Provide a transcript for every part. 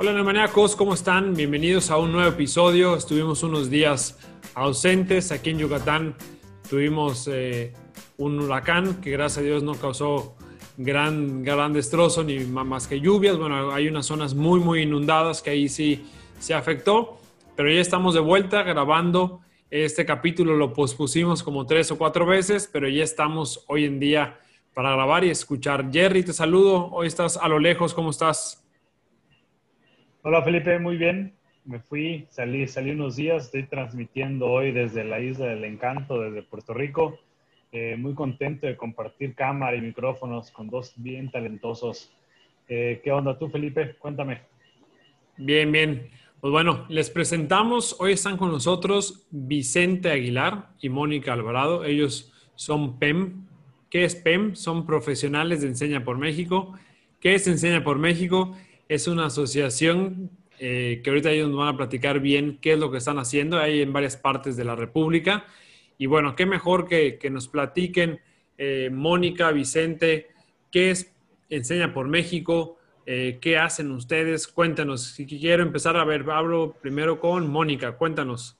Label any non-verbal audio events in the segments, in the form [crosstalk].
Hola neumaníacos, ¿cómo están? Bienvenidos a un nuevo episodio. Estuvimos unos días ausentes aquí en Yucatán. Tuvimos eh, un huracán que gracias a Dios no causó gran, gran destrozo ni más que lluvias. Bueno, hay unas zonas muy, muy inundadas que ahí sí se afectó. Pero ya estamos de vuelta grabando. Este capítulo lo pospusimos como tres o cuatro veces, pero ya estamos hoy en día para grabar y escuchar. Jerry, te saludo. Hoy estás a lo lejos. ¿Cómo estás? Hola Felipe, muy bien. Me fui, salí, salí unos días, estoy transmitiendo hoy desde la Isla del Encanto, desde Puerto Rico. Eh, muy contento de compartir cámara y micrófonos con dos bien talentosos. Eh, ¿Qué onda tú, Felipe? Cuéntame. Bien, bien. Pues bueno, les presentamos, hoy están con nosotros Vicente Aguilar y Mónica Alvarado. Ellos son PEM. ¿Qué es PEM? Son profesionales de Enseña por México. ¿Qué es Enseña por México? Es una asociación eh, que ahorita ellos nos van a platicar bien qué es lo que están haciendo. Hay en varias partes de la República. Y bueno, qué mejor que, nos platiquen eh, Mónica, Vicente, qué es Enseña por México, eh, qué hacen ustedes. Cuéntanos. Si quiero empezar a ver, hablo primero con Mónica. Cuéntanos.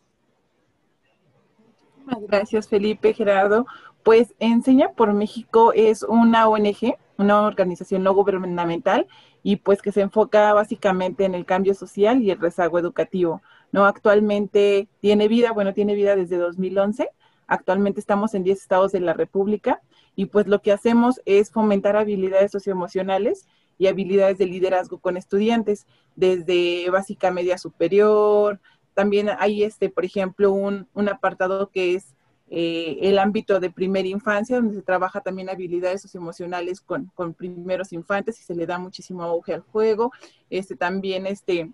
Gracias, Felipe, Gerardo. Pues Enseña por México es una ONG, una organización no gubernamental y pues que se enfoca básicamente en el cambio social y el rezago educativo. ¿no? Actualmente tiene vida, bueno, tiene vida desde 2011. Actualmente estamos en 10 estados de la República y pues lo que hacemos es fomentar habilidades socioemocionales y habilidades de liderazgo con estudiantes desde básica media superior. También hay, este, por ejemplo, un, un apartado que es eh, el ámbito de primera infancia, donde se trabaja también habilidades socioemocionales con, con primeros infantes y se le da muchísimo auge al juego. Este, también este,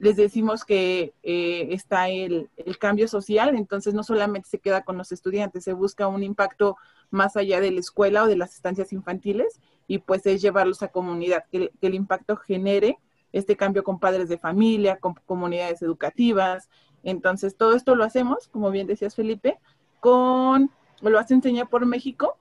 les decimos que eh, está el, cambio social, entonces no solamente se queda con los estudiantes, se busca un impacto más allá de la escuela o de las estancias infantiles y pues es llevarlos a comunidad, que, que el impacto genere este cambio con padres de familia, con comunidades educativas. Entonces, todo esto lo hacemos, como bien decías Felipe, con, lo hace Enseña por México,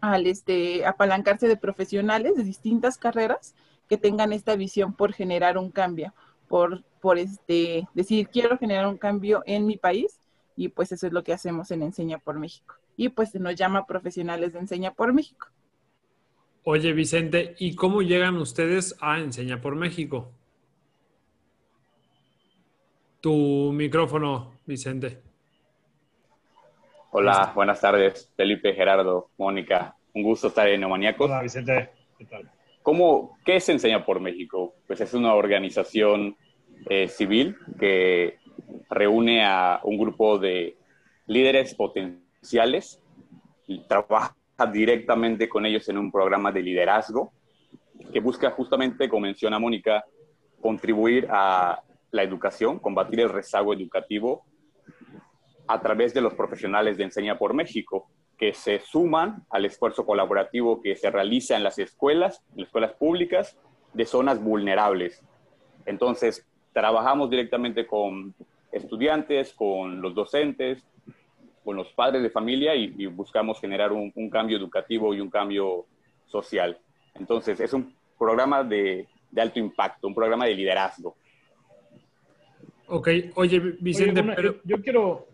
al este, apalancarse de profesionales de distintas carreras que tengan esta visión por generar un cambio, por, por este, decir, quiero generar un cambio en mi país, y pues eso es lo que hacemos en Enseña por México. Y pues se nos llama profesionales de Enseña por México. Oye, Vicente, ¿y cómo llegan ustedes a Enseña por México? Tu micrófono, Vicente. Hola, buenas tardes, Felipe, Gerardo, Mónica. Un gusto estar en Neumaniacos. Hola, Vicente. ¿Qué tal? ¿Cómo, ¿Qué se enseña por México? Pues es una organización eh, civil que reúne a un grupo de líderes potenciales y trabaja directamente con ellos en un programa de liderazgo que busca justamente, como menciona Mónica, contribuir a la educación, combatir el rezago educativo a través de los profesionales de Enseña por México, que se suman al esfuerzo colaborativo que se realiza en las escuelas, en las escuelas públicas de zonas vulnerables. Entonces, trabajamos directamente con estudiantes, con los docentes, con los padres de familia y, buscamos generar un, cambio educativo y un cambio social. Entonces, es un programa de, de alto impacto, un programa de liderazgo. Ok, oye, Vicente, pero... yo, quiero,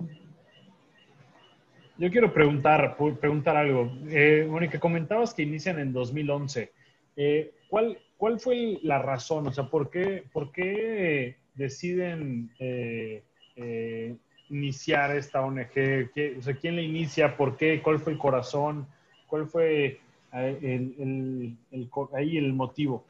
yo quiero preguntar, preguntar algo. Eh, Mónica, comentabas que inician en 2011. Eh, ¿cuál, ¿Cuál fue la razón? O sea, ¿por qué, por qué deciden eh, iniciar esta ONG? ¿Qué, o sea, ¿Quién la inicia? ¿Por qué? ¿Cuál fue el corazón? ¿Cuál fue el, ahí el motivo?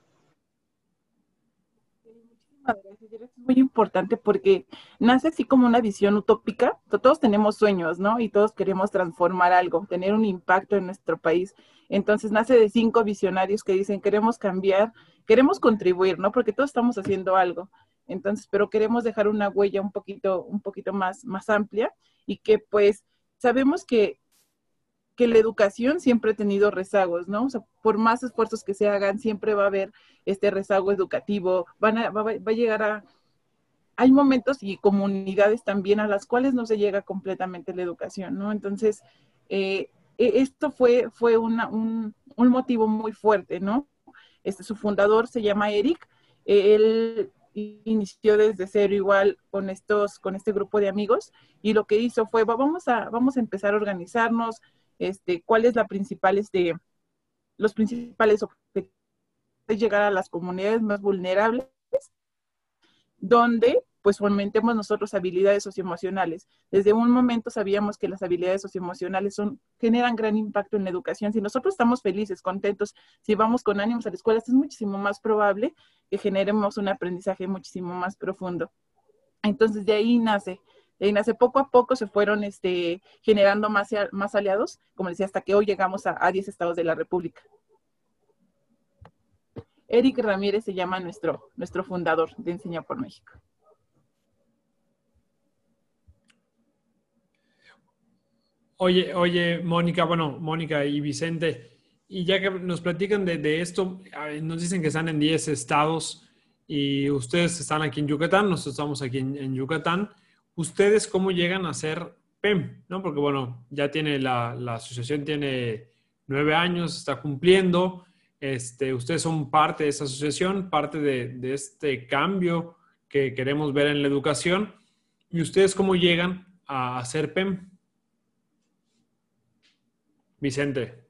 Es muy importante porque nace así como una visión utópica. Todos tenemos sueños, ¿no? Y todos queremos transformar algo, tener un impacto en nuestro país. Entonces nace de cinco visionarios que dicen queremos cambiar, queremos contribuir, ¿no? Porque todos estamos haciendo algo. Entonces, pero queremos dejar una huella un poquito, un poquito más, más amplia y que pues sabemos que que la educación siempre ha tenido rezagos, ¿no? O sea, por más esfuerzos que se hagan, siempre va a haber este rezago educativo, va, a llegar a... Hay momentos y comunidades también a las cuales no se llega completamente la educación, ¿no? Entonces, eh, e, esto fue, fue un, un, motivo muy fuerte, ¿no? Este, su fundador se llama Eric, él inició desde cero igual con estos, con este grupo de amigos y lo que hizo fue, vamos a, vamos a empezar a organizarnos, este, cuál es la principal, este, los principales objetivos de llegar a las comunidades más vulnerables, donde pues fomentemos nosotros habilidades socioemocionales. Desde un momento sabíamos que las habilidades socioemocionales son, generan gran impacto en la educación. Si nosotros estamos felices, contentos, si vamos con ánimos a la escuela, es muchísimo más probable que generemos un aprendizaje muchísimo más profundo. Entonces de ahí nace, ahí nace poco a poco se fueron este, generando más, más aliados, como decía, hasta que hoy llegamos a, a 10 estados de la República. Eric Ramírez se llama nuestro, nuestro fundador de Enseña por México. Oye, oye, Mónica, bueno, Mónica y Vicente, y ya que nos platican de, esto, nos dicen que están en 10 estados y ustedes están aquí en Yucatán, nosotros estamos aquí en, Yucatán. ¿Ustedes cómo llegan a ser PEM? ¿No? Porque, bueno, ya tiene la, asociación tiene nueve años, está cumpliendo. Este, ustedes son parte de esa asociación, parte de, de este cambio que queremos ver en la educación. ¿Y ustedes cómo llegan a ser PEM? Vicente.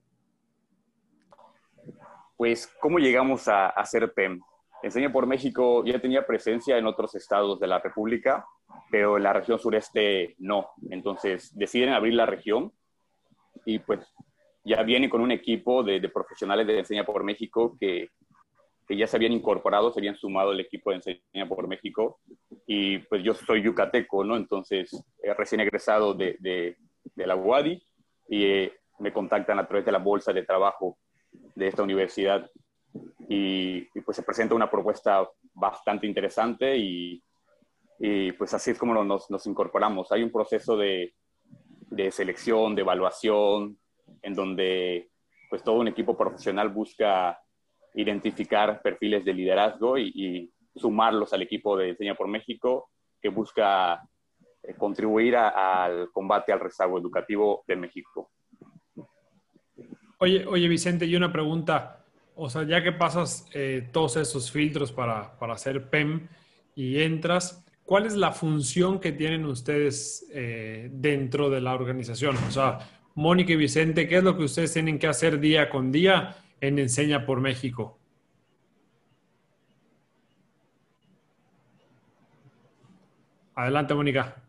Pues, ¿cómo llegamos a, ser PEM? Enseña por México ya tenía presencia en otros estados de la República, pero la región sureste no. Entonces deciden abrir la región y pues ya viene con un equipo de, profesionales de Enseña por México que, que, ya se habían incorporado, se habían sumado al equipo de Enseña por México. Y pues yo soy yucateco, ¿no? Entonces, recién egresado de, de, de la UADI y eh, me contactan a través de la bolsa de trabajo de esta universidad y, pues se presenta una propuesta bastante interesante y, y pues así es como nos, nos, incorporamos. Hay un proceso de, de, selección, de evaluación, en donde pues todo un equipo profesional busca identificar perfiles de liderazgo y, sumarlos al equipo de Enseña por México que busca eh, contribuir al combate al rezago educativo de México. Oye, oye, Vicente, y una pregunta. O sea, ya que pasas eh, todos esos filtros para, para, hacer PEM y entras, ¿cuál es la función que tienen ustedes eh, dentro de la organización? O sea, Mónica y Vicente, ¿qué es lo que ustedes tienen que hacer día con día en Enseña por México? Adelante, Mónica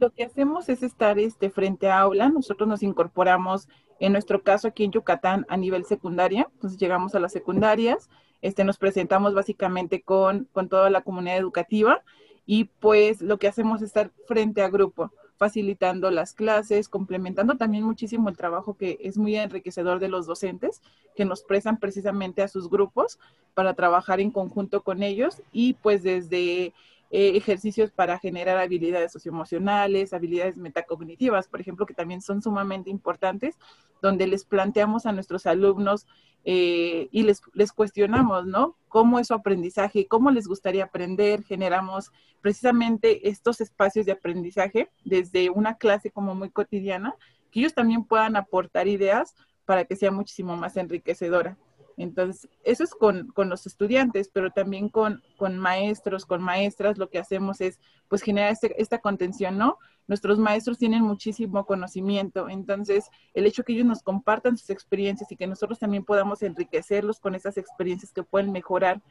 lo que hacemos es estar este, frente a aula. Nosotros nos incorporamos, en nuestro caso aquí en Yucatán, a nivel secundaria. Entonces llegamos a las secundarias, este, nos presentamos básicamente con, con toda la comunidad educativa y pues lo que hacemos es estar frente a grupo, facilitando las clases, complementando también muchísimo el trabajo que es muy enriquecedor de los docentes, que nos prestan precisamente a sus grupos para trabajar en conjunto con ellos y pues desde eh, ejercicios para generar habilidades socioemocionales, habilidades metacognitivas, por ejemplo, que también son sumamente importantes, donde les planteamos a nuestros alumnos eh, y les, les cuestionamos, ¿no? ¿Cómo es su aprendizaje? ¿Cómo les gustaría aprender? Generamos precisamente estos espacios de aprendizaje desde una clase como muy cotidiana, que ellos también puedan aportar ideas para que sea muchísimo más enriquecedora. Entonces, eso es con, los estudiantes, pero también con, maestros, con maestras, lo que hacemos es, pues, generar este, esta contención, ¿no? Nuestros maestros tienen muchísimo conocimiento, entonces, el hecho que ellos nos compartan sus experiencias y que nosotros también podamos enriquecerlos con esas experiencias que pueden mejorar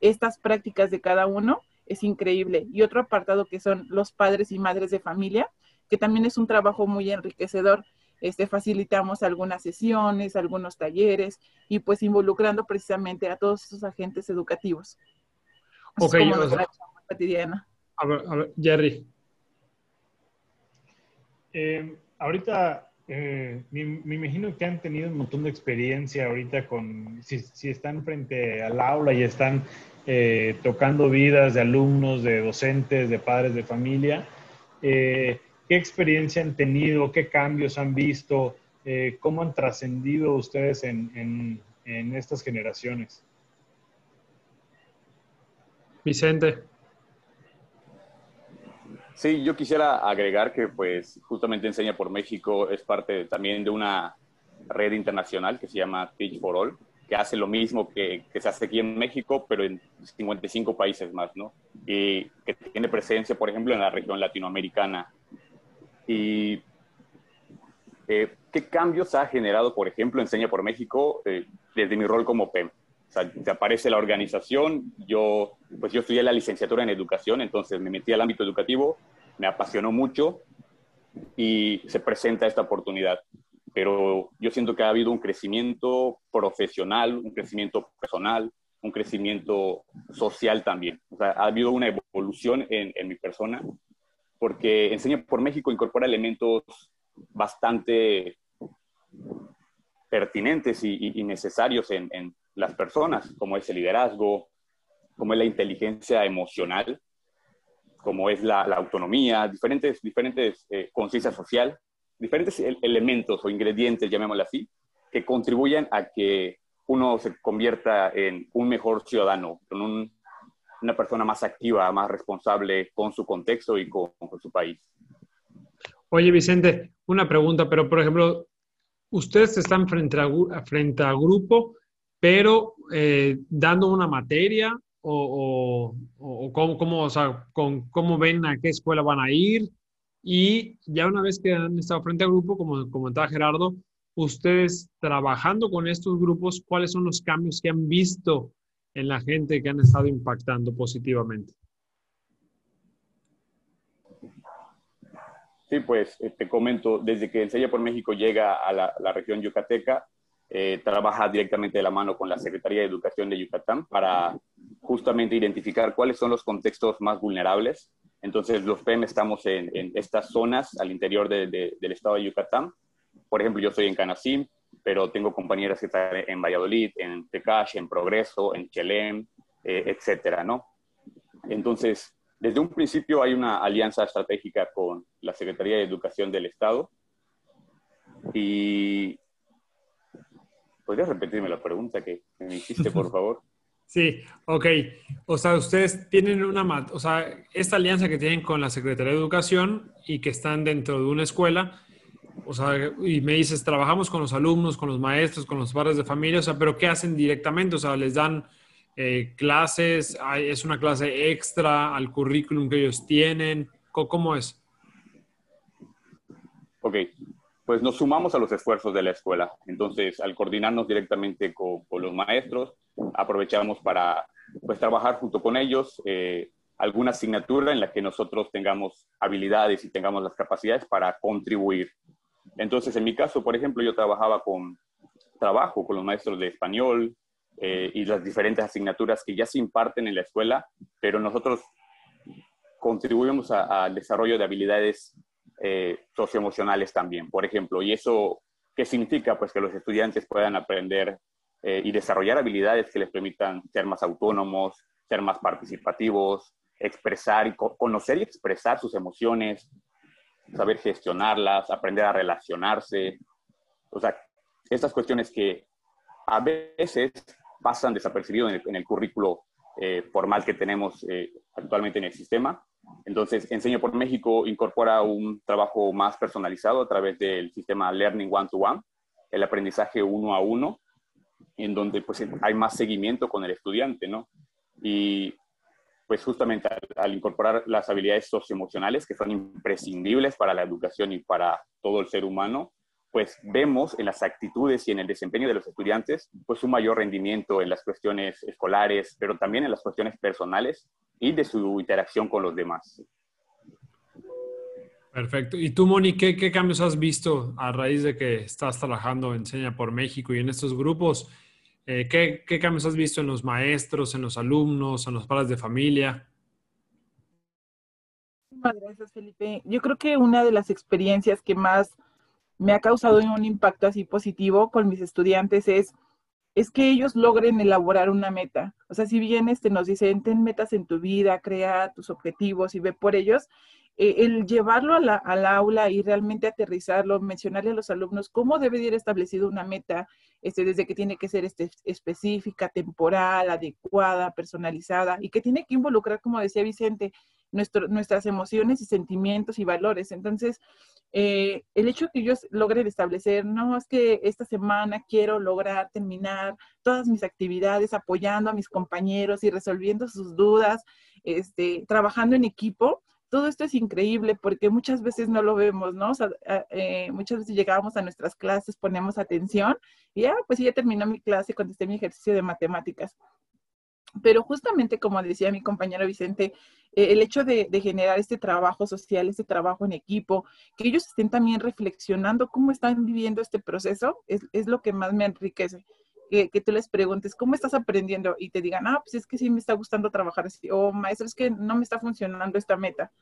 estas prácticas de cada uno, es increíble. Y otro apartado que son los padres y madres de familia, que también es un trabajo muy enriquecedor este, facilitamos algunas sesiones, algunos talleres y pues involucrando precisamente a todos esos agentes educativos. Ok, cotidiana. A ver, a ver, Jerry. Eh, ahorita eh, me, imagino que han tenido un montón de experiencia ahorita con, si, están frente al aula y están eh, tocando vidas de alumnos, de docentes, de padres de familia. ¿Qué experiencia han tenido? ¿Qué cambios han visto? Eh, ¿Cómo han trascendido ustedes en, estas generaciones? Vicente. Sí, yo quisiera agregar que pues justamente Enseña por México es parte también de una red internacional que se llama Teach for All, que hace lo mismo que, que, se hace aquí en México, pero en 55 países más, ¿no? Y que tiene presencia, por ejemplo, en la región latinoamericana. Y eh, ¿qué cambios ha generado, por ejemplo, Enseña por México eh, desde mi rol como PEM? O sea, te aparece la organización, yo, pues yo estudié la licenciatura en educación, entonces me metí al ámbito educativo, me apasionó mucho y se presenta esta oportunidad pero yo siento que ha habido un crecimiento profesional, un crecimiento personal, un crecimiento social también. O sea, ha habido una evolución en, en mi persona, porque Enseña por México incorpora elementos bastante pertinentes y, y, necesarios en, en, las personas, como es el liderazgo, como es la inteligencia emocional, como es la, la autonomía, diferentes, diferentes eh, conciencia social diferentes elementos o ingredientes, llamémoslo así, que contribuyen a que uno se convierta en un mejor ciudadano, en una persona más activa, más responsable con su contexto y con, su país. Oye, Vicente, una pregunta, pero por ejemplo, ustedes están frente a, frente a grupo, pero eh, dando una materia o, o, cómo, cómo, o sea, con, cómo ven a qué escuela van a ir y ya una vez que han estado frente al grupo, como comentaba Gerardo, ustedes trabajando con estos grupos, ¿cuáles son los cambios que han visto en la gente que han estado impactando positivamente? Sí, pues eh, te comento, desde que Enseña por México llega a la, región yucateca, eh, trabaja directamente de la mano con la Secretaría de Educación de Yucatán para justamente identificar cuáles son los contextos más vulnerables entonces, los PEM estamos en, estas zonas al interior del estado de Yucatán. Por ejemplo, yo estoy en Canacín, pero tengo compañeras que están en Valladolid, en Tecash, en Progreso, en Chelem, eh, etcétera, ¿no? Entonces, desde un principio hay una alianza estratégica con la Secretaría de Educación del Estado. Y ¿podrías repetirme la pregunta que me hiciste, por favor? [laughs] Sí, ok. O sea, ustedes tienen una, o sea, esta alianza que tienen con la Secretaría de Educación y que están dentro de una escuela, o sea, y me dices, trabajamos con los alumnos, con los maestros, con los padres de familia, o sea, pero ¿qué hacen directamente? O sea, les dan eh, clases, es una clase extra al currículum que ellos tienen, ¿cómo es? Ok, pues nos sumamos a los esfuerzos de la escuela. Entonces, al coordinarnos directamente con, los maestros, aprovechamos para pues, trabajar junto con ellos eh, alguna asignatura en la que nosotros tengamos habilidades y tengamos las capacidades para contribuir. Entonces, en mi caso, por ejemplo, yo trabajaba con trabajo con los maestros de español eh, y las diferentes asignaturas que ya se imparten en la escuela, pero nosotros contribuimos al desarrollo de habilidades eh, socioemocionales también, por ejemplo. ¿Y eso qué significa? Pues que los estudiantes puedan aprender eh, y desarrollar habilidades que les permitan ser más autónomos, ser más participativos, expresar y conocer y expresar sus emociones, saber gestionarlas, aprender a relacionarse. O sea, estas cuestiones que a veces pasan desapercibidos en el, currículo eh, formal que tenemos eh, actualmente en el sistema. Entonces, Enseño por México incorpora un trabajo más personalizado a través del sistema Learning One-to-One, el aprendizaje uno a uno, en donde pues hay más seguimiento con el estudiante, ¿no? Y pues justamente al, incorporar las habilidades socioemocionales que son imprescindibles para la educación y para todo el ser humano, pues vemos en las actitudes y en el desempeño de los estudiantes pues un mayor rendimiento en las cuestiones escolares, pero también en las cuestiones personales y de su interacción con los demás. Perfecto. ¿Y tú, Moni, qué, qué cambios has visto a raíz de que estás trabajando Enseña por México y en estos grupos? Eh, ¿qué, ¿qué, cambios has visto en los maestros, en los alumnos, en los padres de familia? Gracias, Felipe. Yo creo que una de las experiencias que más me ha causado un impacto así positivo con mis estudiantes es, es que ellos logren elaborar una meta. O sea, si bien este nos dicen, ten metas en tu vida, crea tus objetivos y ve por ellos, eh, el llevarlo a la, al aula y realmente aterrizarlo, mencionarle a los alumnos cómo debe ir establecido una meta, este, desde que tiene que ser este, específica, temporal, adecuada, personalizada y que tiene que involucrar, como decía Vicente, nuestro, nuestras emociones y sentimientos y valores. Entonces, eh, el hecho de que ellos logren establecer, no, es que esta semana quiero lograr terminar todas mis actividades apoyando a mis compañeros y resolviendo sus dudas, este, trabajando en equipo, todo esto es increíble porque muchas veces no lo vemos, ¿no? Sea, eh, muchas veces llegamos a nuestras clases, ponemos atención y ah, pues ya terminó mi clase, contesté mi ejercicio de matemáticas. Pero justamente como decía mi compañero Vicente, eh, el hecho de, generar este trabajo social, este trabajo en equipo, que ellos estén también reflexionando cómo están viviendo este proceso, es, lo que más me enriquece. Que, tú les preguntes, ¿cómo estás aprendiendo? Y te digan, ah, pues es que sí me está gustando trabajar así. O maestro, es que no me está funcionando esta meta,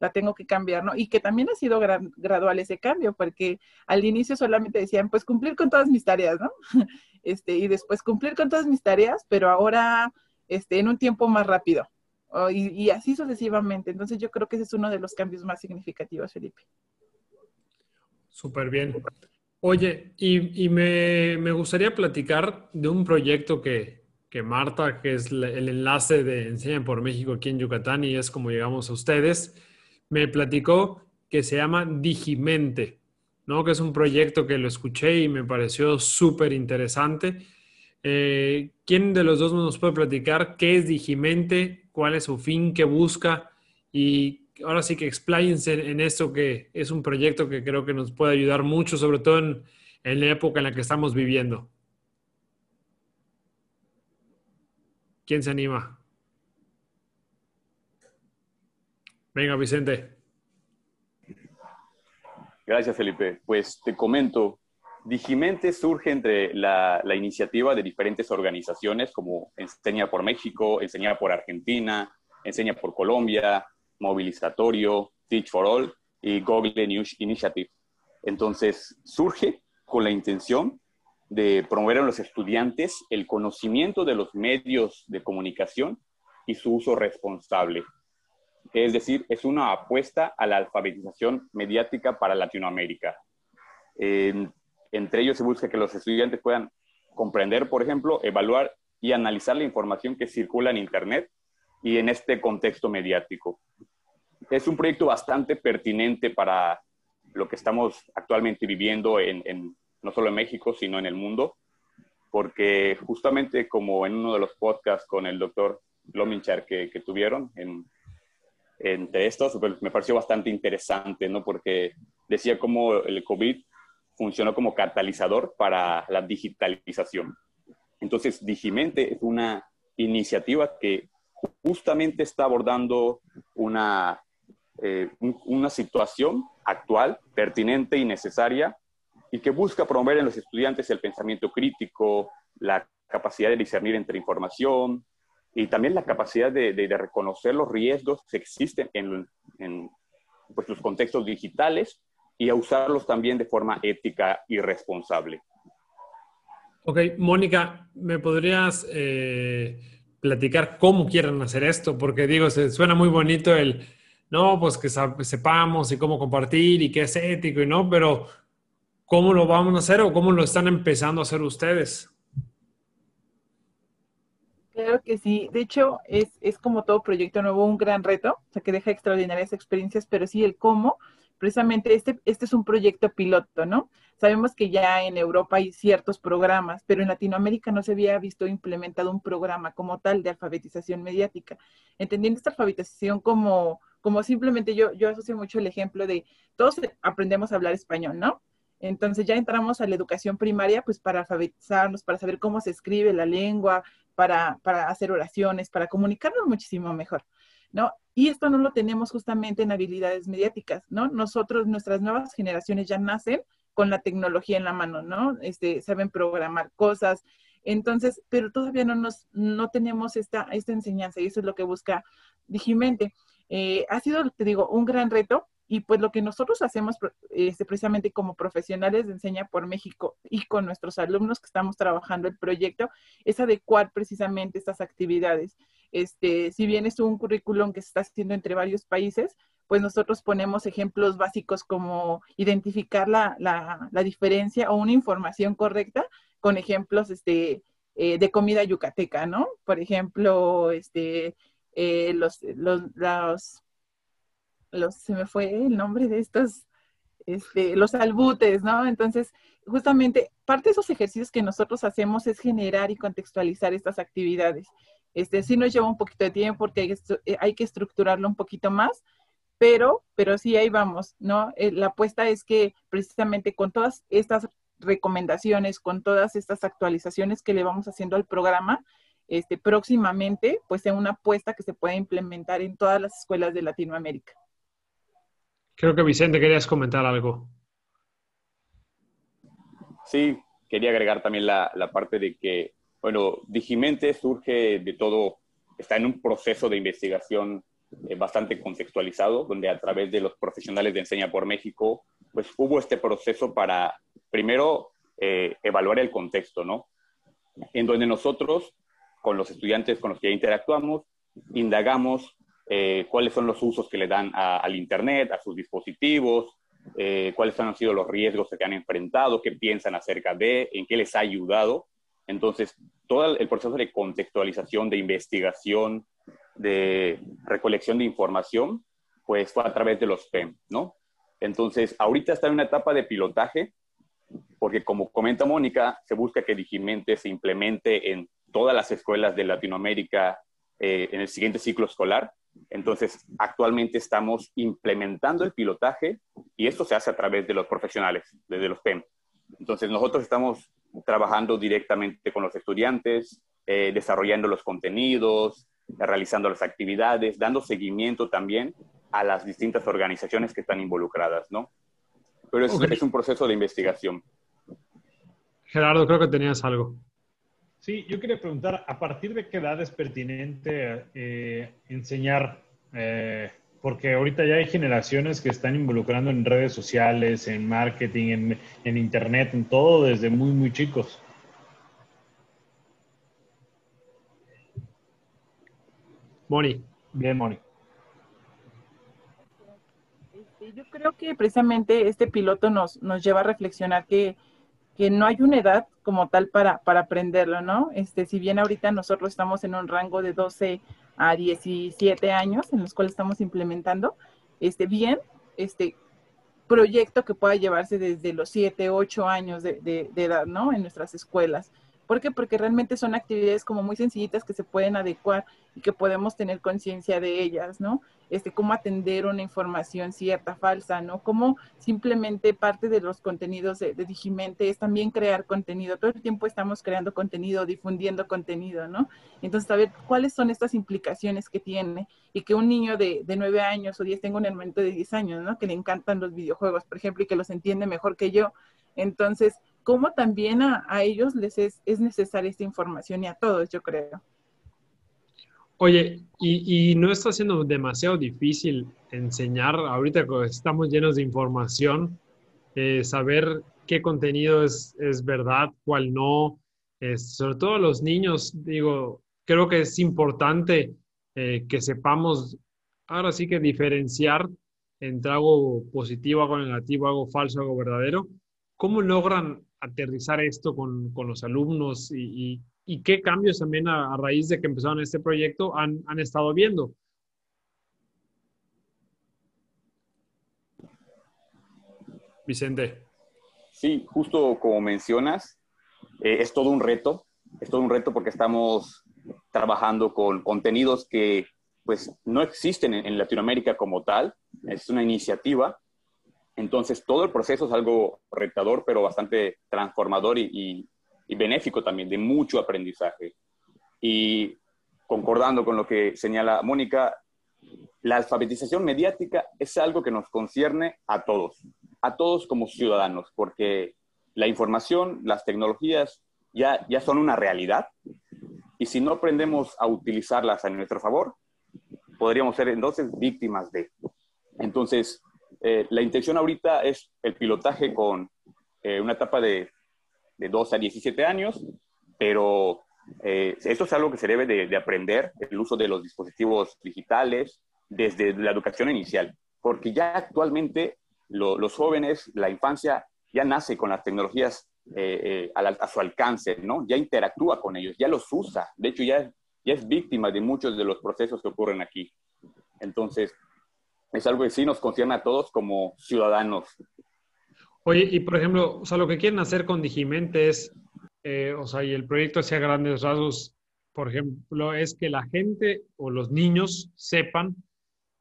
la tengo que cambiar, ¿no? Y que también ha sido gradual ese cambio, porque al inicio solamente decían, pues cumplir con todas mis tareas, ¿no? [laughs] Este, y después cumplir con todas mis tareas, pero ahora este, en un tiempo más rápido. y, así sucesivamente. Entonces yo creo que ese es uno de los cambios más significativos, Felipe. Súper bien. Oye, y, me, gustaría platicar de un proyecto que, que Marta, que es el enlace de Enseña por México aquí en Yucatán y es como llegamos a ustedes, me platicó que se llama Digimente, ¿no? Que es un proyecto que lo escuché y me pareció súper interesante eh, ¿Quién de los dos nos puede platicar qué es Digimente, cuál es su fin, qué busca? Y ahora sí que expláyense en esto que es un proyecto que creo que nos puede ayudar mucho, sobre todo en, en la época en la que estamos viviendo. ¿Quién se anima? Venga, Vicente. Gracias, Felipe. Pues te comento, Digimente surge entre la, iniciativa de diferentes organizaciones como Enseña por México, Enseña por Argentina, Enseña por Colombia, Movilizatorio, Teach for All y Google News Initiative. Entonces, surge con la intención de promover a los estudiantes el conocimiento de los medios de comunicación y su uso responsable. Es decir, es una apuesta a la alfabetización mediática para Latinoamérica. Entre ellos se busca que los estudiantes puedan comprender, por ejemplo, evaluar y analizar la información que circula en Internet y en este contexto mediático. Es un proyecto bastante pertinente para lo que estamos actualmente viviendo en, no solo en México, sino en el mundo, porque justamente como en uno de los podcasts con el doctor Lominchar que, que tuvieron en, entre estos, pues, me pareció bastante interesante, ¿no? Porque decía cómo el COVID funcionó como catalizador para la digitalización. Entonces, Digimente es una iniciativa que justamente está abordando una, eh, una situación actual, pertinente y necesaria, y que busca promover en los estudiantes el pensamiento crítico, la capacidad de discernir entre información y también la capacidad de, reconocer los riesgos que existen en, en pues, los contextos digitales y a usarlos también de forma ética y responsable. Ok, Mónica, ¿me podrías eh, platicar cómo quieren hacer esto? Porque digo, se suena muy bonito el, no, pues que sepamos y cómo compartir y qué es ético y no, pero ¿cómo lo vamos a hacer o cómo lo están empezando a hacer ustedes? Claro que sí. De hecho, es, es como todo proyecto nuevo un gran reto, o sea, que deja extraordinarias experiencias, pero sí el cómo precisamente este, este es un proyecto piloto, ¿no? Sabemos que ya en Europa hay ciertos programas, pero en Latinoamérica no se había visto implementado un programa como tal de alfabetización mediática. Entendiendo esta alfabetización como, como simplemente yo, yo asocio mucho el ejemplo de todos aprendemos a hablar español, ¿no? Entonces ya entramos a la educación primaria, pues para alfabetizarnos, para saber cómo se escribe la lengua, para, para hacer oraciones, para comunicarnos muchísimo mejor. ¿no? Y esto no lo tenemos justamente en habilidades mediáticas, ¿no? Nosotros, nuestras nuevas generaciones ya nacen con la tecnología en la mano, ¿no? Este, saben programar cosas. Entonces, pero todavía no nos, no tenemos esta, esta enseñanza y eso es lo que busca Digimente. Eh, ha sido, te digo, un gran reto y pues lo que nosotros hacemos este, precisamente como profesionales de Enseña por México y con nuestros alumnos que estamos trabajando el proyecto es adecuar precisamente estas actividades. Este, si bien es un currículum que se está haciendo entre varios países, pues nosotros ponemos ejemplos básicos como identificar la, diferencia o una información correcta con ejemplos este, eh, de comida yucateca, ¿no? Por ejemplo, este, eh, los, los, los, se me fue el nombre de estos, este, los albutes, ¿no? Entonces, justamente, parte de esos ejercicios que nosotros hacemos es generar y contextualizar estas actividades. Este, sí nos lleva un poquito de tiempo porque hay, eh, hay que estructurarlo un poquito más, pero, pero sí ahí vamos, ¿no? Eh, la apuesta es que precisamente con todas estas recomendaciones, con todas estas actualizaciones que le vamos haciendo al programa, este, próximamente, pues sea una apuesta que se pueda implementar en todas las escuelas de Latinoamérica. Creo que Vicente querías comentar algo. Sí, quería agregar también la, la parte de que, bueno, Digimente surge de todo, está en un proceso de investigación eh, bastante contextualizado, donde a través de los profesionales de Enseña por México, pues hubo este proceso para, primero, eh, evaluar el contexto, ¿no? En donde nosotros, con los estudiantes con los que interactuamos, indagamos eh, cuáles son los usos que le dan al Internet, a sus dispositivos, cuáles han sido los riesgos que han enfrentado, qué piensan acerca de, en qué les ha ayudado. Entonces, todo el proceso de contextualización, de investigación, de recolección de información, pues fue a través de los PEM, ¿no? Entonces, ahorita está en una etapa de pilotaje, porque como comenta Mónica, se busca que Digimente se implemente en todas las escuelas de Latinoamérica eh, en el siguiente ciclo escolar. Entonces, actualmente estamos implementando el pilotaje y esto se hace a través de los profesionales, desde los PEM. Entonces, nosotros estamos trabajando directamente con los estudiantes, eh, desarrollando los contenidos, realizando las actividades, dando seguimiento también a las distintas organizaciones que están involucradas, ¿no? Pero es, es un proceso de investigación. Gerardo, creo que tenías algo. Sí, yo quería preguntar, ¿a partir de qué edad es pertinente eh, enseñar? Eh, porque ahorita ya hay generaciones que están involucrando en redes sociales, en marketing, en, en internet, en todo desde muy, muy chicos. Moni. Bien, Moni. Este, yo creo que precisamente este piloto nos, nos lleva a reflexionar que, que no hay una edad como tal para, para aprenderlo, ¿no? Este, si bien ahorita nosotros estamos en un rango de 12 a 17 años en los cuales estamos implementando, este, bien, este proyecto que pueda llevarse desde los 7, 8 años de, de, de edad, ¿no? En nuestras escuelas. ¿Por qué? Porque realmente son actividades como muy sencillitas que se pueden adecuar y que podemos tener conciencia de ellas, ¿no? Este, cómo atender una información cierta, falsa, ¿no? Cómo simplemente parte de los contenidos de, Digimente es también crear contenido. Todo el tiempo estamos creando contenido, difundiendo contenido, ¿no? Entonces, a ver cuáles son estas implicaciones que tiene y que un niño de, de 9 años o 10 tenga un elemento de 10 años, ¿no? Que le encantan los videojuegos, por ejemplo, y que los entiende mejor que yo. Entonces, cómo también a, ellos les es, necesaria esta información y a todos, yo creo. Oye, y, no está siendo demasiado difícil enseñar, ahorita estamos llenos de información, eh, saber qué contenido es, verdad, cuál no, sobre todo los niños, digo, creo que es importante eh, que sepamos, ahora sí que diferenciar entre algo positivo, algo negativo, algo falso, algo verdadero. ¿Cómo logran aterrizar esto con, con los alumnos y, y, qué cambios también a, raíz de que empezaron este proyecto han, han estado viendo. Vicente. Sí, justo como mencionas, eh, es todo un reto, es todo un reto porque estamos trabajando con contenidos que pues no existen en Latinoamérica como tal, es una iniciativa entonces, todo el proceso es algo retador, pero bastante transformador y, benéfico también, de mucho aprendizaje. Y concordando con lo que señala Mónica, la alfabetización mediática es algo que nos concierne a todos, a todos como ciudadanos, porque la información, las tecnologías ya, ya son una realidad y si no aprendemos a utilizarlas a nuestro favor, podríamos ser entonces víctimas de. Entonces, eh, la intención ahorita es el pilotaje con eh, una etapa de, de 2 a 17 años, pero eh, esto es algo que se debe de, aprender, el uso de los dispositivos digitales desde la educación inicial, porque ya actualmente los jóvenes, la infancia, ya nace con las tecnologías a, a, su alcance, ¿no? Ya interactúa con ellos, ya los usa, de hecho ya, ya es víctima de muchos de los procesos que ocurren aquí. Entonces, es algo que sí nos concierne a todos como ciudadanos. Oye, y por ejemplo, o sea, lo que quieren hacer con Digimente es, eh, o sea, y el proyecto hacia grandes rasgos, por ejemplo, es que la gente o los niños sepan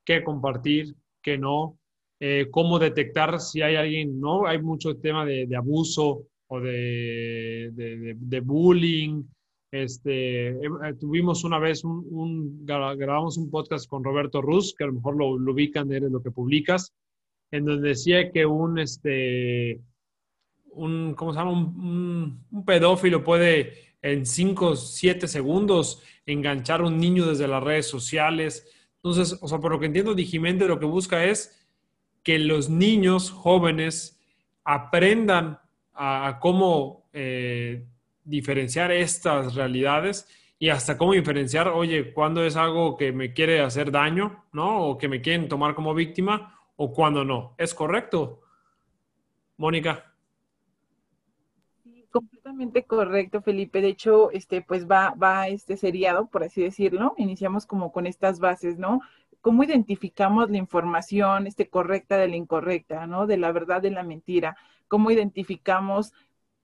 qué compartir, qué no, eh, cómo detectar si hay alguien, ¿no? Hay mucho tema de, abuso o de, de, bullying. Este, eh, tuvimos una vez un, grabamos un podcast con Roberto Ruz, que a lo mejor lo, lo ubican de lo que publicas, en donde decía que un, este, un, ¿cómo se llama? Un, pedófilo puede en 5, 7 segundos enganchar a un niño desde las redes sociales. Entonces, o sea, por lo que entiendo, Digimente lo que busca es que los niños jóvenes aprendan a, cómo eh, diferenciar estas realidades y hasta cómo diferenciar, oye, cuando es algo que me quiere hacer daño, ¿no? O que me quieren tomar como víctima, o cuando no. ¿Es correcto? Mónica. completamente correcto, Felipe. De hecho, este, pues va, va este seriado, por así decirlo. Iniciamos como con estas bases, ¿no? ¿Cómo identificamos la información este, correcta de la incorrecta, ¿no? De la verdad de la mentira. ¿Cómo identificamos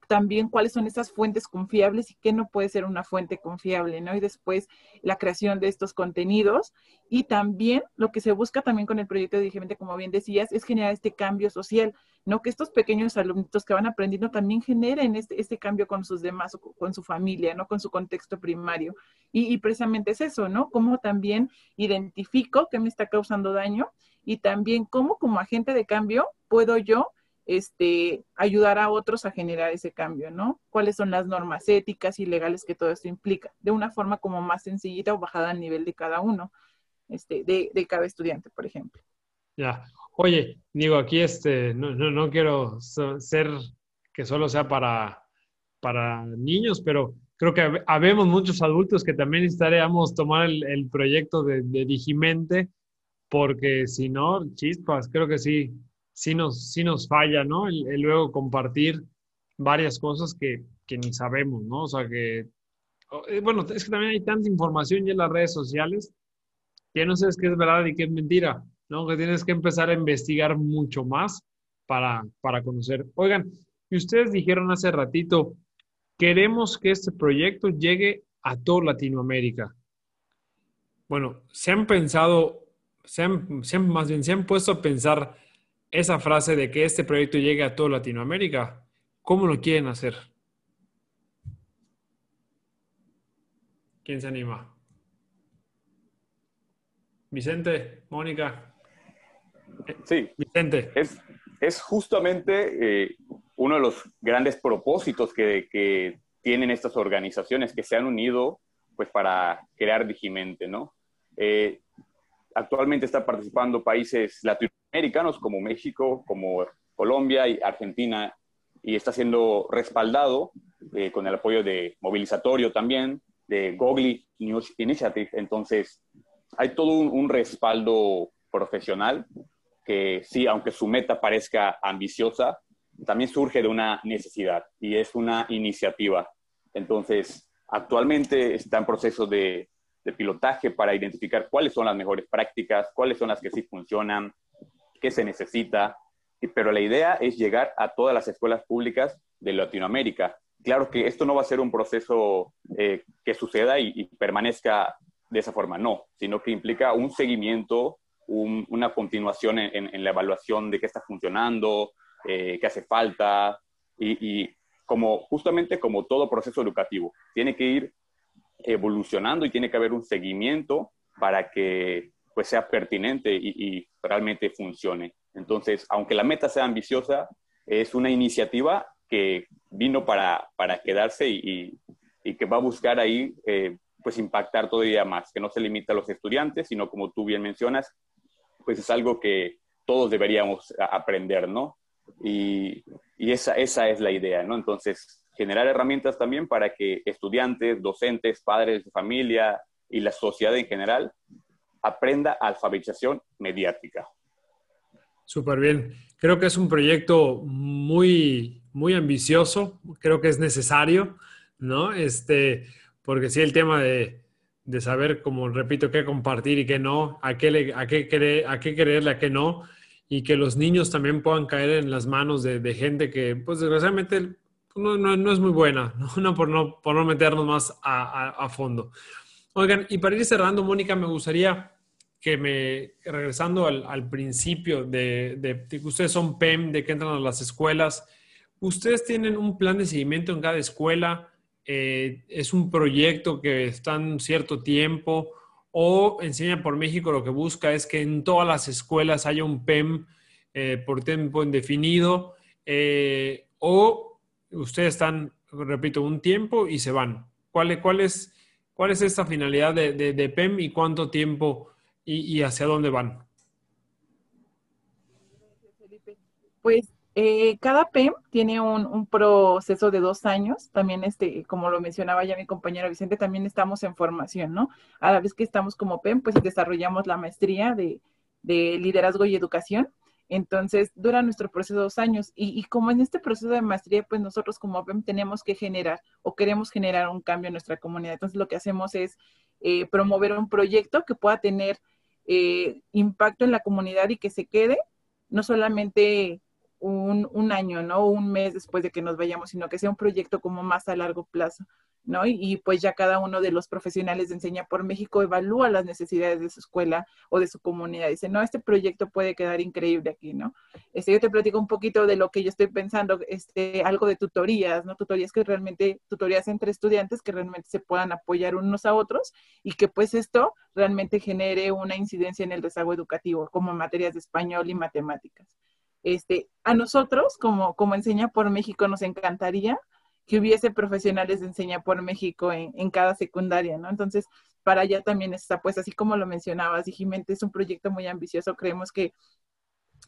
también cuáles son esas fuentes confiables y qué no puede ser una fuente confiable, ¿no? Y después la creación de estos contenidos y también lo que se busca también con el proyecto de Digimente, como bien decías, es generar este cambio social, ¿no? Que estos pequeños alumnitos que van aprendiendo también generen este, este cambio con sus demás, con su familia, ¿no? Con su contexto primario. Y, y precisamente es eso, ¿no? Cómo también identifico qué me está causando daño y también cómo como agente de cambio puedo yo este, ayudar a otros a generar ese cambio, ¿no? ¿Cuáles son las normas éticas y legales que todo esto implica? De una forma como más sencillita o bajada al nivel de cada uno, este, de, cada estudiante, por ejemplo. Ya. Oye, digo, aquí este, no, no, no quiero ser que solo sea para, para niños, pero creo que habemos muchos adultos que también necesitaríamos tomar el, el proyecto de, de Digimente, porque si no, chispas, creo que sí, sí nos, sí nos falla, ¿no? El, luego compartir varias cosas que, que, ni sabemos, ¿no? O sea, que, eh, bueno, es que también hay tanta información ya en las redes sociales que no sabes qué es verdad y qué es mentira, ¿no? Que tienes que empezar a investigar mucho más para, para conocer. Oigan, y ustedes dijeron hace ratito, queremos que este proyecto llegue a toda Latinoamérica. Bueno, se han pensado, se han, se han, más bien se han puesto a pensar esa frase de que este proyecto llegue a toda Latinoamérica, ¿cómo lo quieren hacer? ¿Quién se anima? Vicente, Mónica. Sí. Vicente. Es, es justamente eh, uno de los grandes propósitos que, tienen estas organizaciones que se han unido pues para crear Digimente, ¿no? Eh, actualmente están participando países latinoamericanos americanos como México, como Colombia y Argentina, y está siendo respaldado eh, con el apoyo de Movilizatorio también, de Google News Initiative. Entonces, hay todo un, respaldo profesional que sí, aunque su meta parezca ambiciosa, también surge de una necesidad y es una iniciativa. Entonces, actualmente está en proceso de, de pilotaje para identificar cuáles son las mejores prácticas, cuáles son las que sí funcionan, qué se necesita, pero la idea es llegar a todas las escuelas públicas de Latinoamérica. Claro que esto no va a ser un proceso eh, que suceda y, permanezca de esa forma, no, sino que implica un seguimiento, una continuación en, la evaluación de qué está funcionando, eh, qué hace falta, y, como justamente como todo proceso educativo, tiene que ir evolucionando y tiene que haber un seguimiento para que pues sea pertinente y, realmente funcione. Entonces, aunque la meta sea ambiciosa, es una iniciativa que vino para, para quedarse y, y, que va a buscar ahí eh, pues impactar todavía más, que no se limita a los estudiantes, sino como tú bien mencionas, pues es algo que todos deberíamos aprender, ¿no? Y, y esa, esa es la idea, ¿no? Entonces, generar herramientas también para que estudiantes, docentes, padres de familia y la sociedad en general aprenda alfabetización mediática. Súper bien. Creo que es un proyecto muy, muy ambicioso. Creo que es necesario, ¿no? Este, porque sí, el tema de, de saber, como repito, qué compartir y qué no, a qué, a qué, a qué creerle, a qué no. y que los niños también puedan caer en las manos de, gente que, pues desgraciadamente, no, no, es muy buena, [laughs] ¿no? por, no, por no meternos más a, fondo. Oigan, y para ir cerrando, Mónica, me gustaría que me, regresando al, principio de, que ustedes son PEM, de que entran a las escuelas, ustedes tienen un plan de seguimiento en cada escuela, eh, es un proyecto que está en cierto tiempo, o Enseña por México lo que busca es que en todas las escuelas haya un PEM eh, por tiempo indefinido, eh, o ustedes están, repito, un tiempo y se van. ¿Cuál, cuál, es, cuál es esta finalidad de, PEM y cuánto tiempo y, y hacia dónde van? Pues eh, cada PEM tiene un, proceso de dos años. También, este, como lo mencionaba ya mi compañero Vicente, también estamos en formación, ¿no? A la vez que estamos como PEM, pues desarrollamos la maestría de, liderazgo y educación. Entonces, dura nuestro proceso dos años. Y, como en este proceso de maestría, pues nosotros como PEM tenemos que generar o queremos generar un cambio en nuestra comunidad. Entonces, lo que hacemos es eh, promover un proyecto que pueda tener eh, impacto en la comunidad y que se quede, no solamente un, un, año, ¿no? Un mes después de que nos vayamos, sino que sea un proyecto como más a largo plazo, ¿no? Y, pues ya cada uno de los profesionales de Enseña por México evalúa las necesidades de su escuela o de su comunidad. Dice, no, este proyecto puede quedar increíble aquí, ¿no? Este, yo te platico un poquito de lo que yo estoy pensando, este, algo de tutorías, ¿no? Tutorías que realmente, tutorías entre estudiantes que realmente se puedan apoyar unos a otros y que pues esto realmente genere una incidencia en el rezago educativo, como materias de español y matemáticas. Este, a nosotros, como, como Enseña por México, nos encantaría que hubiese profesionales de Enseña por México en, cada secundaria, ¿no? Entonces, para allá también está, pues así como lo mencionabas, Jiménez, es un proyecto muy ambicioso, creemos que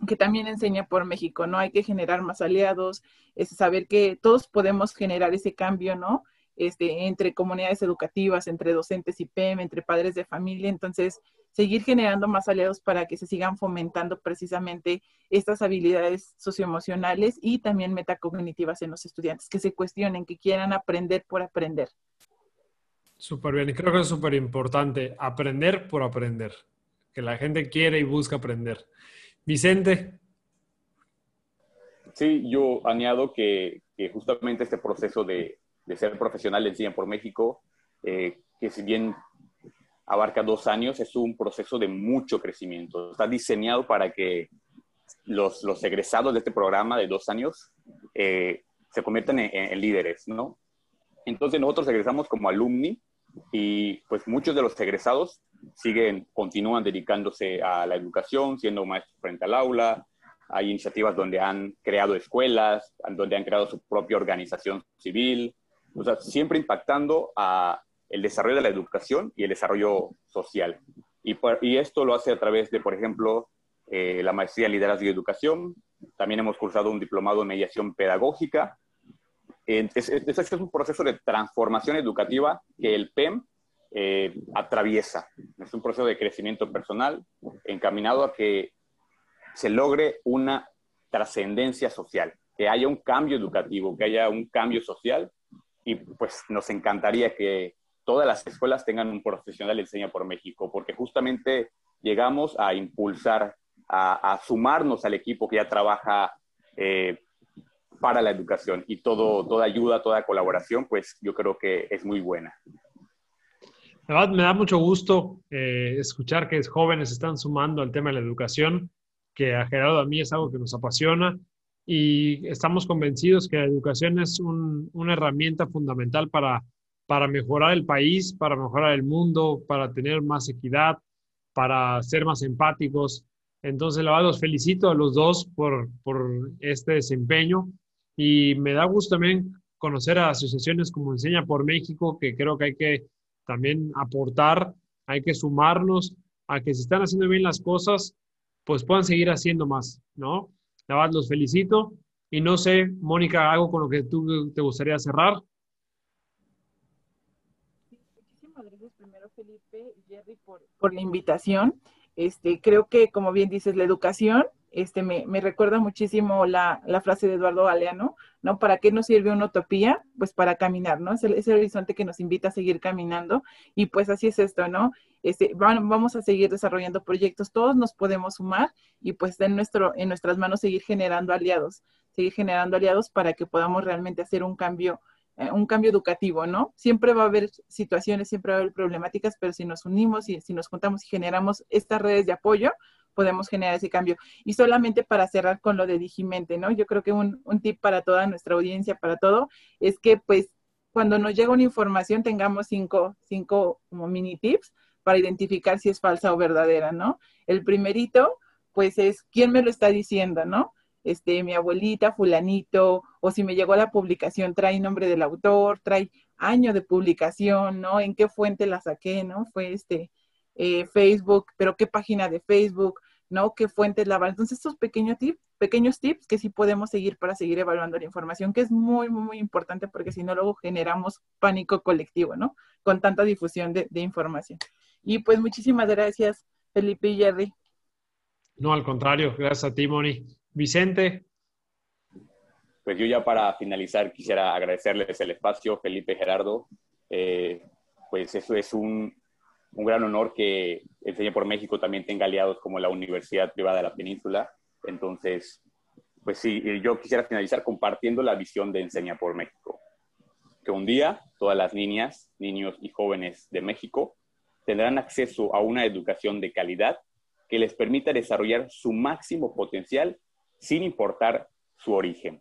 que también enseña por México, ¿no? Hay que generar más aliados, es saber que todos podemos generar ese cambio, ¿no? Este, entre comunidades educativas, entre docentes y PEM, entre padres de familia. Entonces, seguir generando más aliados para que se sigan fomentando precisamente estas habilidades socioemocionales y también metacognitivas en los estudiantes, que se cuestionen, que quieran aprender por aprender. Súper bien, y creo que es súper importante, aprender por aprender, que la gente quiere y busca aprender. Vicente. Sí, yo añado que, justamente este proceso de, ser profesional de Enseña por México, eh, que si bien abarca dos años, es un proceso de mucho crecimiento. Está diseñado para que los, los egresados de este programa de dos años eh, se conviertan en, líderes, ¿no? Entonces nosotros egresamos como alumni y pues muchos de los egresados siguen, continúan dedicándose a la educación, siendo maestros frente al aula. Hay iniciativas donde han creado escuelas, donde han creado su propia organización civil, o sea, siempre impactando a, el desarrollo de la educación y el desarrollo social. Y, y esto lo hace a través de, por ejemplo, eh, la maestría en liderazgo y educación. También hemos cursado un diplomado en mediación pedagógica. Es, es, un proceso de transformación educativa que el PEM eh, atraviesa. Es un proceso de crecimiento personal encaminado a que se logre una trascendencia social, que haya un cambio educativo, que haya un cambio social y pues nos encantaría que todas las escuelas tengan un profesional enseña por México, porque justamente llegamos a impulsar, a, sumarnos al equipo que ya trabaja eh, para la educación y todo, toda ayuda, toda colaboración, pues yo creo que es muy buena. Me da, me da mucho gusto eh, escuchar que jóvenes están sumando al tema de la educación, que a Gerardo a mí es algo que nos apasiona y estamos convencidos que la educación es una herramienta fundamental para para mejorar el país, para mejorar el mundo, para tener más equidad, para ser más empáticos. Entonces, la verdad, los felicito a los dos por, por este desempeño y me da gusto también conocer a asociaciones como Enseña por México, que creo que hay que también aportar, hay que sumarnos a que si están haciendo bien las cosas, pues puedan seguir haciendo más, ¿no? La verdad, los felicito. Y no sé, Mónica, algo con lo que tú te gustaría cerrar. Felipe y Jerry por, la invitación. Este, creo que, como bien dices, la educación este, me, recuerda muchísimo la, frase de Eduardo Galeano, ¿no? ¿Para qué nos sirve una utopía? Pues para caminar, ¿no? Es el, es el horizonte que nos invita a seguir caminando y pues así es esto, ¿no? Este, vamos a seguir desarrollando proyectos, todos nos podemos sumar y pues en, nuestro, en nuestras manos seguir generando aliados, seguir generando aliados para que podamos realmente hacer un cambio eh, un cambio educativo, ¿no? Siempre va a haber situaciones, siempre va a haber problemáticas, pero si nos unimos y si nos juntamos y generamos estas redes de apoyo, podemos generar ese cambio. Y solamente para cerrar con lo de Digimente, ¿no? Yo creo que un, un tip para toda nuestra audiencia, para todo, es que pues cuando nos llega una información tengamos cinco, cinco como mini tips para identificar si es falsa o verdadera, ¿no? El primerito, pues es quién me lo está diciendo, ¿no? este, mi abuelita, fulanito, o si me llegó la publicación, trae nombre del autor, trae año de publicación, ¿no? ¿En qué fuente la saqué, ¿no? Fue este eh, Facebook, pero qué página de Facebook, ¿no? ¿Qué fuentes la Entonces, estos pequeños tips, pequeños tips que sí podemos seguir para seguir evaluando la información, que es muy, muy, muy importante porque si no, luego generamos pánico colectivo, ¿no? Con tanta difusión de, de información. Y pues muchísimas gracias, Felipe y Jerry. No, al contrario, gracias a ti, Moni. Vicente. Pues yo ya para finalizar quisiera agradecerles el espacio, Felipe Gerardo. Eh, pues eso es un, un, gran honor que Enseña por México también tenga aliados como la Universidad Privada de la Península. Entonces, pues sí, yo quisiera finalizar compartiendo la visión de Enseña por México. Que un día todas las niñas, niños y jóvenes de México tendrán acceso a una educación de calidad que les permita desarrollar su máximo potencial sin importar su origen.